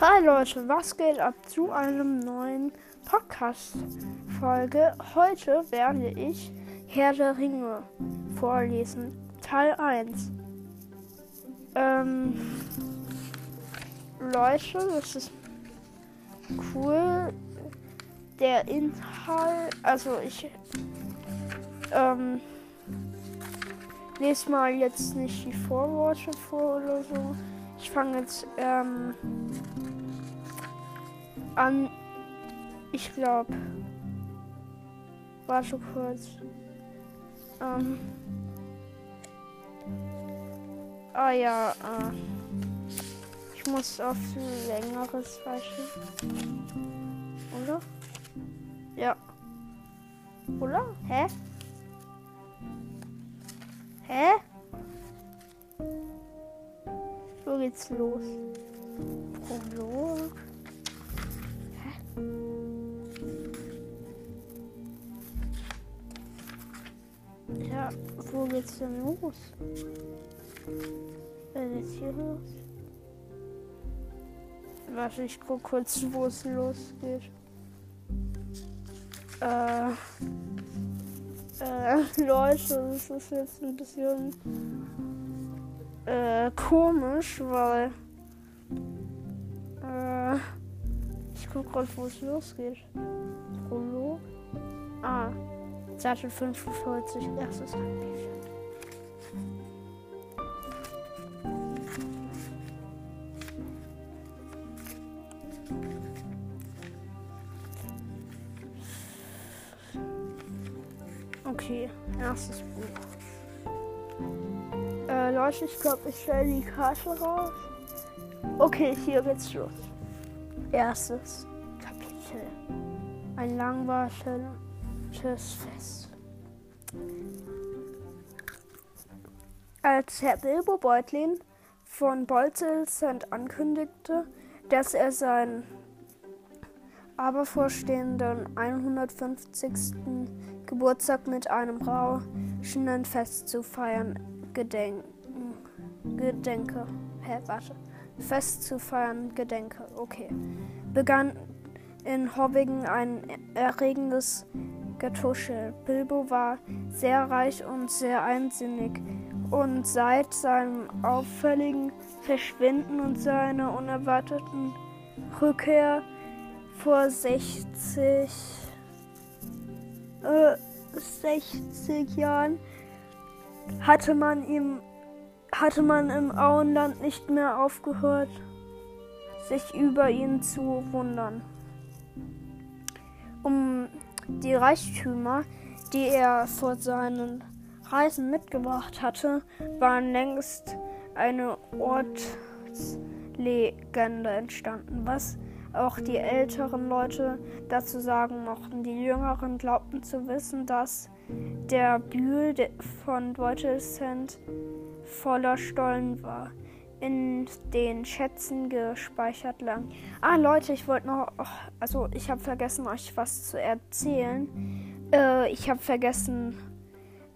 Hi Leute, was geht ab zu einem neuen Podcast-Folge? Heute werde ich Herr der Ringe vorlesen, Teil 1. Ähm, Leute, das ist cool. Der Inhalt, also ich ähm, lese mal jetzt nicht die Vorworte vor oder so. Ich fange jetzt ähm, an. Ich glaube. Warte kurz. Ähm. Ah ja, äh. Ich muss auf ein längeres weichen. Oder? Ja. Oder? Hä? Hä? Wo geht's los? Prolog. Ja, wo geht's denn los? Was ist hier los? Warte, ich guck kurz, wo es losgeht. Äh. Äh, Leute, das ist jetzt ein bisschen äh, komisch, weil äh, ich guck gerade, wo es losgeht. Seite 45, erstes Kapitel. Okay, erstes Buch. Äh, Leute, ich glaube, ich stelle die Karte raus. Okay, hier geht's los. Erstes Kapitel. Ein langwartetes Fest. Als Herr Bilbo Beutlin von Bolzelsend ankündigte, dass er seinen aber vorstehenden 150. Geburtstag mit einem rauschenden Fest zu feiern gedenken. Gedenke. Hä, warte. Fest zu feiern gedenke. Okay. Begann in Hobbingen ein erregendes Getuschel. Bilbo war sehr reich und sehr einsinnig. Und seit seinem auffälligen Verschwinden und seiner unerwarteten Rückkehr vor 60 äh, 60 Jahren hatte man ihm hatte man im Auenland nicht mehr aufgehört, sich über ihn zu wundern. Um die Reichtümer, die er vor seinen Reisen mitgebracht hatte, waren längst eine Ortslegende entstanden, was auch die älteren Leute dazu sagen mochten. Die Jüngeren glaubten zu wissen, dass der Bühl von Beutelsend voller Stollen war, in den Schätzen gespeichert lang. Ah, Leute, ich wollte noch, also ich habe vergessen, euch was zu erzählen. Äh, ich habe vergessen,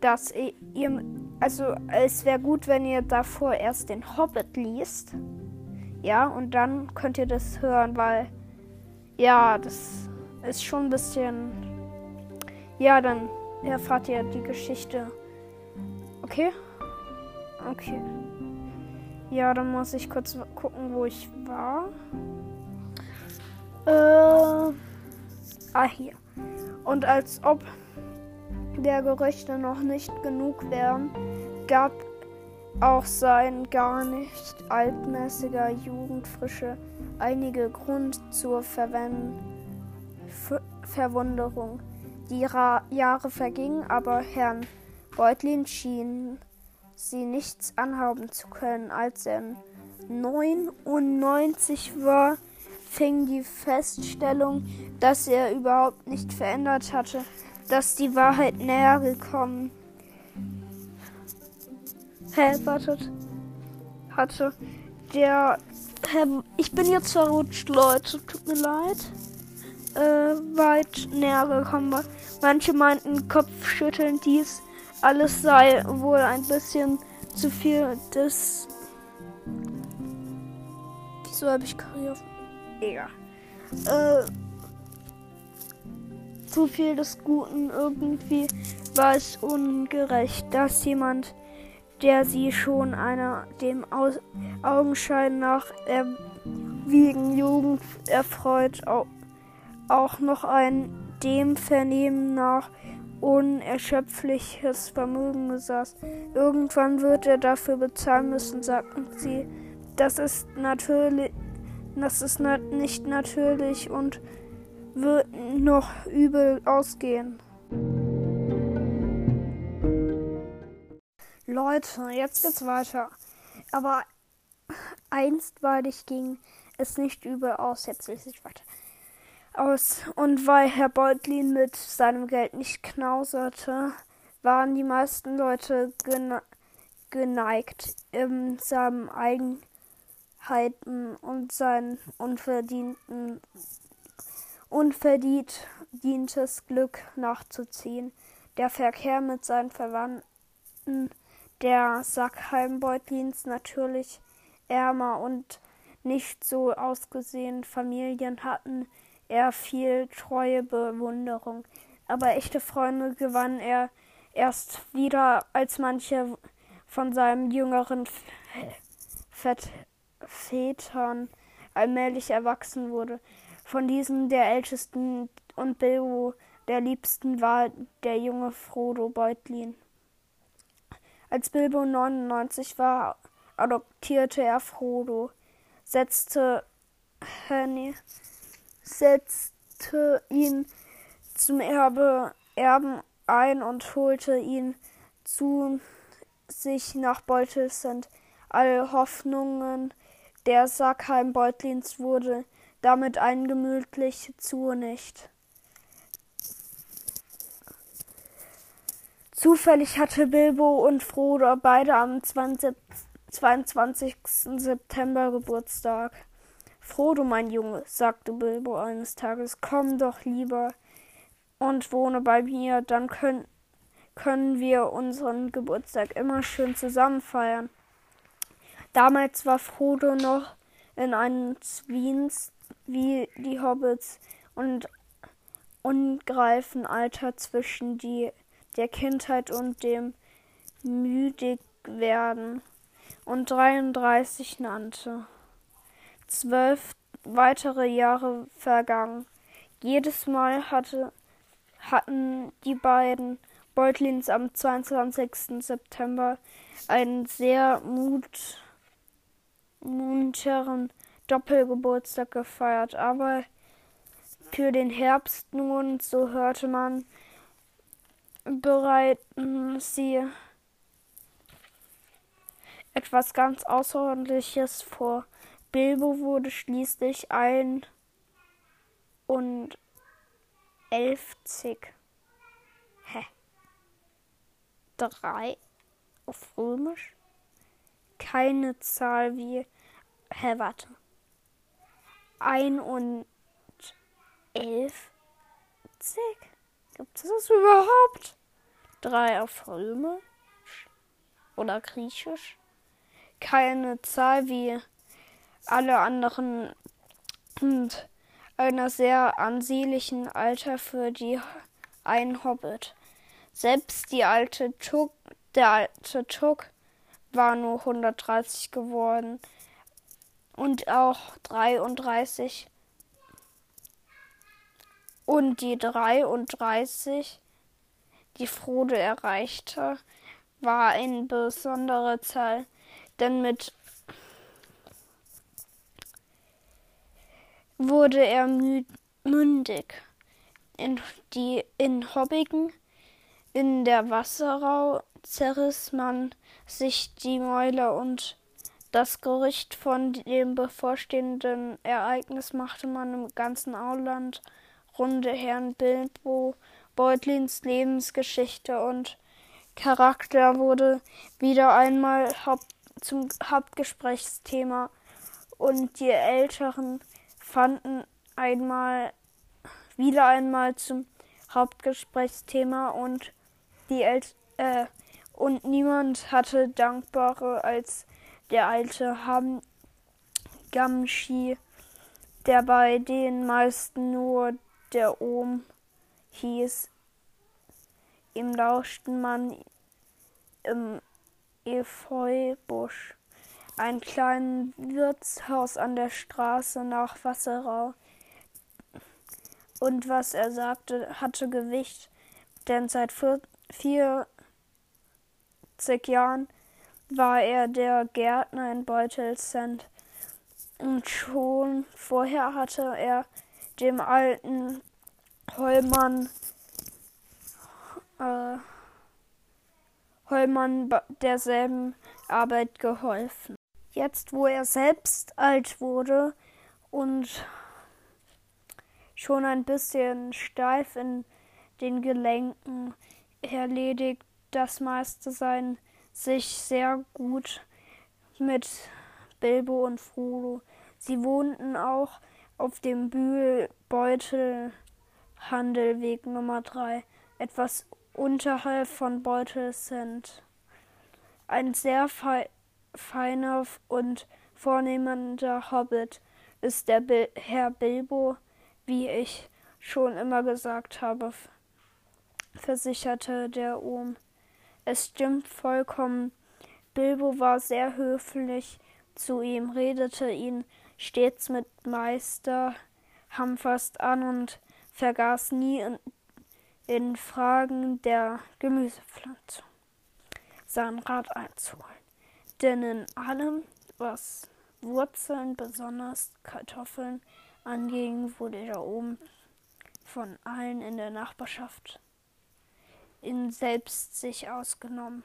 dass ihr, also es wäre gut, wenn ihr davor erst den Hobbit liest. Ja, und dann könnt ihr das hören, weil ja, das ist schon ein bisschen. Ja, dann erfahrt ihr die Geschichte. Okay? Okay. Ja, dann muss ich kurz gucken, wo ich war. Äh, ah, hier. Und als ob der Gerüchte noch nicht genug wären, gab auch sein gar nicht altmäßiger Jugendfrische einige Grund zur Verwen Verwunderung. Die Ra Jahre vergingen, aber Herrn Beutlin schien sie nichts anhaben zu können. Als er 99 war, fing die Feststellung, dass er überhaupt nicht verändert hatte, dass die Wahrheit näher gekommen Hä, wartet. Hatte. Der. Hä, ich bin jetzt verrutscht, Leute. Tut mir leid. Äh, weit näher gekommen war. Manche meinten, Kopfschütteln, dies alles sei wohl ein bisschen zu viel des. Wieso habe ich Karier? egal. Äh, zu viel des Guten irgendwie war es ungerecht, dass jemand, der sie schon einer dem Aus Augenschein nach erwiegen Jugend erfreut, auch, auch noch ein dem Vernehmen nach unerschöpfliches Vermögen besaß. Irgendwann wird er dafür bezahlen müssen, sagten sie. Das ist natürlich, das ist nicht natürlich und wird noch übel ausgehen. Leute, jetzt geht's weiter. Aber einstweilig ging es nicht übel aus. Jetzt lese ich weiter aus. Und weil Herr Beutlin mit seinem Geld nicht knauserte, waren die meisten Leute gene geneigt, in seinen Eigenheiten und sein unverdienten, unverdientes Glück nachzuziehen. Der Verkehr mit seinen Verwandten der Sackheim-Beutlins natürlich ärmer und nicht so ausgesehen Familien hatten, er viel treue Bewunderung. Aber echte Freunde gewann er erst wieder, als manche von seinen jüngeren Vätern allmählich erwachsen wurde. Von diesen der ältesten und Bilbo der liebsten war der junge Frodo Beutlin. Als Bilbo 99 war, adoptierte er Frodo, setzte Henny setzte ihn zum Erbe, Erben ein und holte ihn zu sich nach Beutelsend. Alle Hoffnungen der Sackheim-Beutlins wurde damit eingemütlich zunicht. Zufällig hatte Bilbo und Frodo beide am 20, 22. September Geburtstag. Frodo, mein Junge, sagte Bilbo eines Tages, komm doch lieber und wohne bei mir, dann können, können wir unseren Geburtstag immer schön zusammen feiern. Damals war Frodo noch in einem Zwiens wie die Hobbits und ungreifen Alter zwischen die, der Kindheit und dem Müdigwerden und 33 nannte. Zwölf weitere Jahre vergangen. Jedes Mal hatte, hatten die beiden Beutlins am 22. September einen sehr mut, munteren Doppelgeburtstag gefeiert, aber für den Herbst nun, so hörte man, bereiten sie etwas ganz Außerordentliches vor. Bilbo wurde schließlich ein und elfzig. Hä? Drei auf Römisch? Keine Zahl wie. Hä, warte. Ein und elfzig? Gibt es das überhaupt? Drei auf Römisch oder Griechisch? Keine Zahl wie alle anderen und einer sehr ansehnlichen Alter für die ein Hobbit. Selbst die alte Tuck, der alte Tuck war nur 130 geworden und auch 33 und die 33, die Frodo erreichte, war eine besondere Zahl, denn mit wurde er mündig. In, die, in Hobbigen, in der Wasserau, zerriss man sich die Mäuler und das Gerücht von dem bevorstehenden Ereignis machte man im ganzen Auland runde Herrn Bilbo Beutlins Lebensgeschichte und Charakter wurde wieder einmal Haupt zum Hauptgesprächsthema und die Älteren fanden einmal wieder einmal zum Hauptgesprächsthema und die El äh, und niemand hatte dankbarer als der alte Ham Gamshi der bei den meisten nur der Ohm hieß. Ihm lauschte man im Efeubusch, ein kleines Wirtshaus an der Straße nach Wasserau. Und was er sagte, hatte Gewicht, denn seit 40 Jahren war er der Gärtner in Beutelsend. Und schon vorher hatte er dem alten Heumann, äh, Heumann derselben Arbeit geholfen. Jetzt, wo er selbst alt wurde und schon ein bisschen steif in den Gelenken, erledigt das meiste sein sich sehr gut mit Bilbo und Frodo. Sie wohnten auch auf dem Bühl-Beutel-Handelweg Nummer 3, etwas unterhalb von Beutelsend. Ein sehr fe feiner und vornehmender Hobbit ist der Bil Herr Bilbo, wie ich schon immer gesagt habe, versicherte der Ohm. Es stimmt vollkommen. Bilbo war sehr höflich zu ihm, redete ihn stets mit Meister Hamfast an und vergaß nie in, in Fragen der Gemüsepflanzung sein Rat einzuholen. Denn in allem, was Wurzeln, besonders Kartoffeln, anging, wurde er oben von allen in der Nachbarschaft in selbst sich ausgenommen.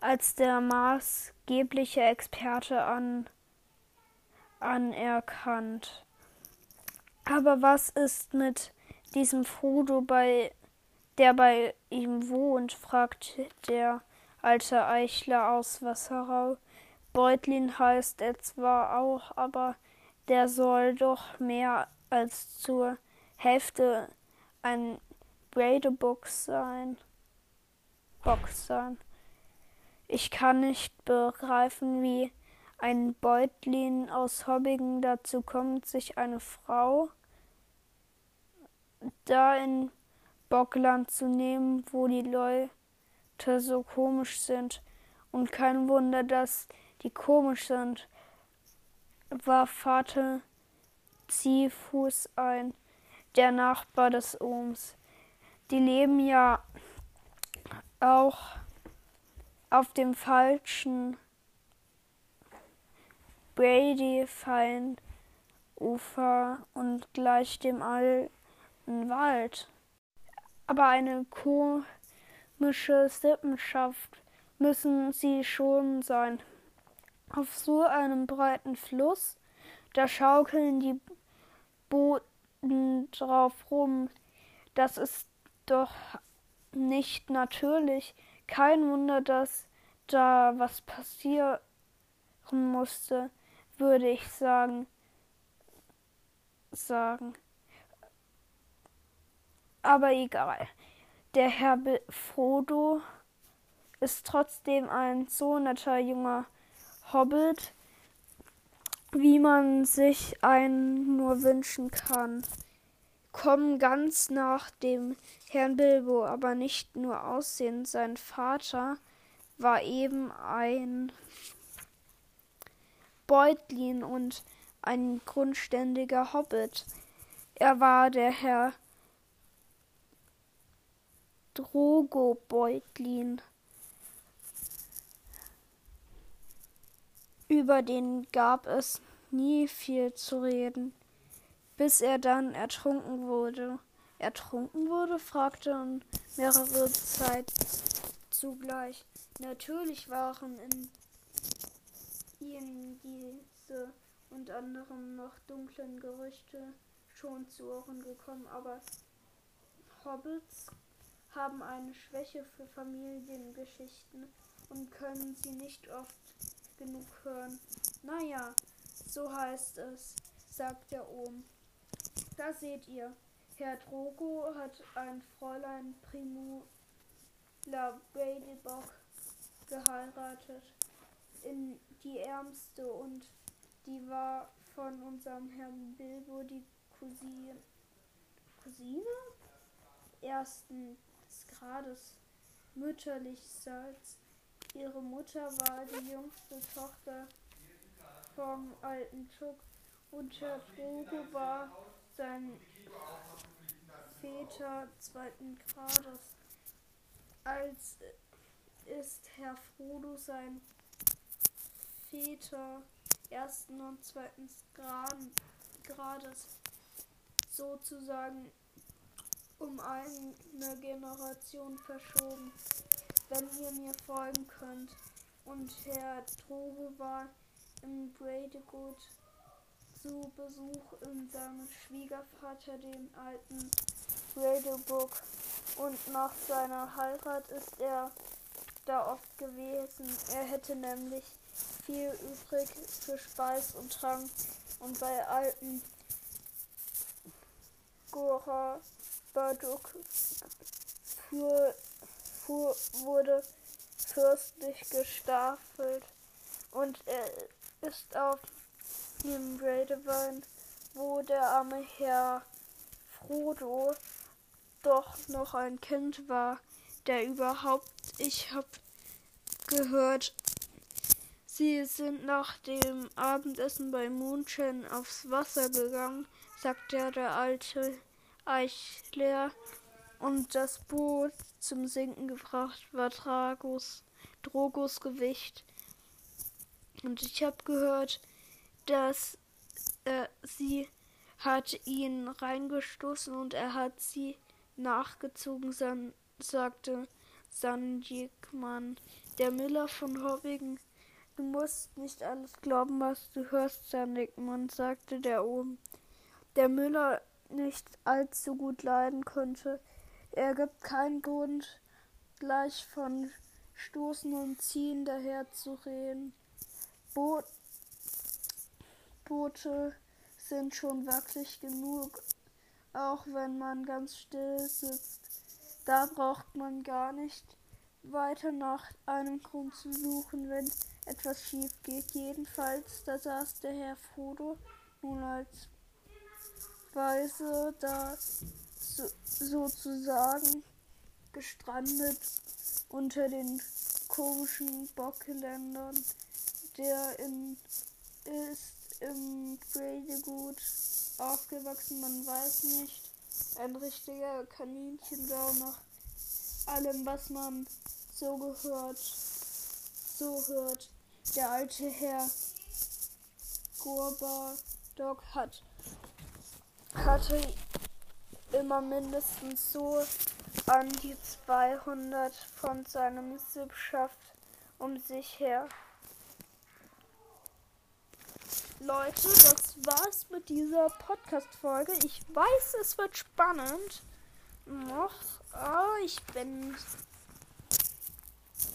Als der maßgebliche Experte an, anerkannt. Aber was ist mit diesem Frodo, bei, der bei ihm wohnt? fragt der alte Eichler aus Wasserau. Beutlin heißt er zwar auch, aber der soll doch mehr als zur Hälfte ein Box sein. Box sein. Ich kann nicht begreifen, wie ein Beutlin aus Hobbigen dazu kommt, sich eine Frau da in Bockland zu nehmen, wo die Leute so komisch sind. Und kein Wunder, dass die komisch sind, war Vater Ziehfuß ein, der Nachbar des Ohms die leben ja auch auf dem falschen Brady-Fein Ufer und gleich dem alten Wald. Aber eine komische Sippenschaft müssen sie schon sein. Auf so einem breiten Fluss, da schaukeln die Booten drauf rum. Das ist doch nicht natürlich. Kein Wunder, dass da was passieren musste, würde ich sagen. sagen. Aber egal. Der Herr Frodo ist trotzdem ein so netter junger Hobbit, wie man sich einen nur wünschen kann kommen ganz nach dem Herrn Bilbo, aber nicht nur aussehen. Sein Vater war eben ein Beutlin und ein grundständiger Hobbit. Er war der Herr Drogo Beutlin. Über den gab es nie viel zu reden bis er dann ertrunken wurde. Ertrunken wurde? fragten mehrere Zeit zugleich. Natürlich waren in ihnen diese und anderen noch dunklen Gerüchte schon zu Ohren gekommen, aber Hobbits haben eine Schwäche für Familiengeschichten und können sie nicht oft genug hören. Naja, so heißt es, sagt der Ohm. Da seht ihr, Herr Drogo hat ein Fräulein Primula Baileybock geheiratet. In die ärmste und die war von unserem Herrn Bilbo die Cousine, Cousine ersten Grades mütterlichseits. Ihre Mutter war die jüngste Tochter vom alten Chuck und Herr Drogo war sein Väter zweiten Grades. Als ist Herr Frodo sein Väter ersten und zweiten Grades sozusagen um eine Generation verschoben, wenn ihr mir folgen könnt. Und Herr Drogo war im Bradegood zu Besuch in seinem Schwiegervater, dem alten Bradegook. Und nach seiner Heirat ist er da oft gewesen. Er hätte nämlich viel übrig für Speis und Trank. Und bei alten Gora Barduk für, für, wurde fürstlich gestaffelt und er ist auf dem Radewein, wo der arme Herr Frodo doch noch ein Kind war, der überhaupt, ich hab gehört, sie sind nach dem Abendessen bei Moonshine aufs Wasser gegangen, sagte der alte Eichler und das Boot zum Sinken gebracht war Dragos, Drogos Gewicht. Und ich habe gehört, dass äh, sie hat ihn reingestoßen und er hat sie nachgezogen, san, sagte Sanjikmann. Der Miller von Hobbigen, du musst nicht alles glauben, was du hörst, Sanjikmann, sagte der oben. Der Müller nicht allzu gut leiden könnte. Er gibt keinen Grund, gleich von Stoßen und Ziehen daherzureden. Bo Boote sind schon wackelig genug, auch wenn man ganz still sitzt. Da braucht man gar nicht weiter nach einem Grund zu suchen, wenn etwas schief geht. Jedenfalls, da saß der Herr Frodo nun als Weise da so, sozusagen gestrandet unter den komischen Bockländern, der in, ist im Bradegood aufgewachsen, man weiß nicht. Ein richtiger Kaninchenbau nach allem, was man so gehört, so hört. Der alte Herr Gorba Dog hat hatte immer mindestens so an die 200 von seinem Sippschaft um sich her. Leute, das war's mit dieser Podcast-Folge. Ich weiß, es wird spannend. Noch, oh, ich bin.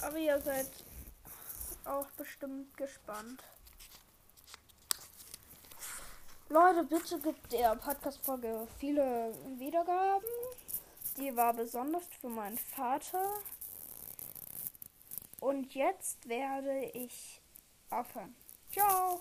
Aber ihr seid auch bestimmt gespannt. Leute, bitte gibt der Podcast-Folge viele Wiedergaben. Die war besonders für meinen Vater. Und jetzt werde ich aufhören. Ciao.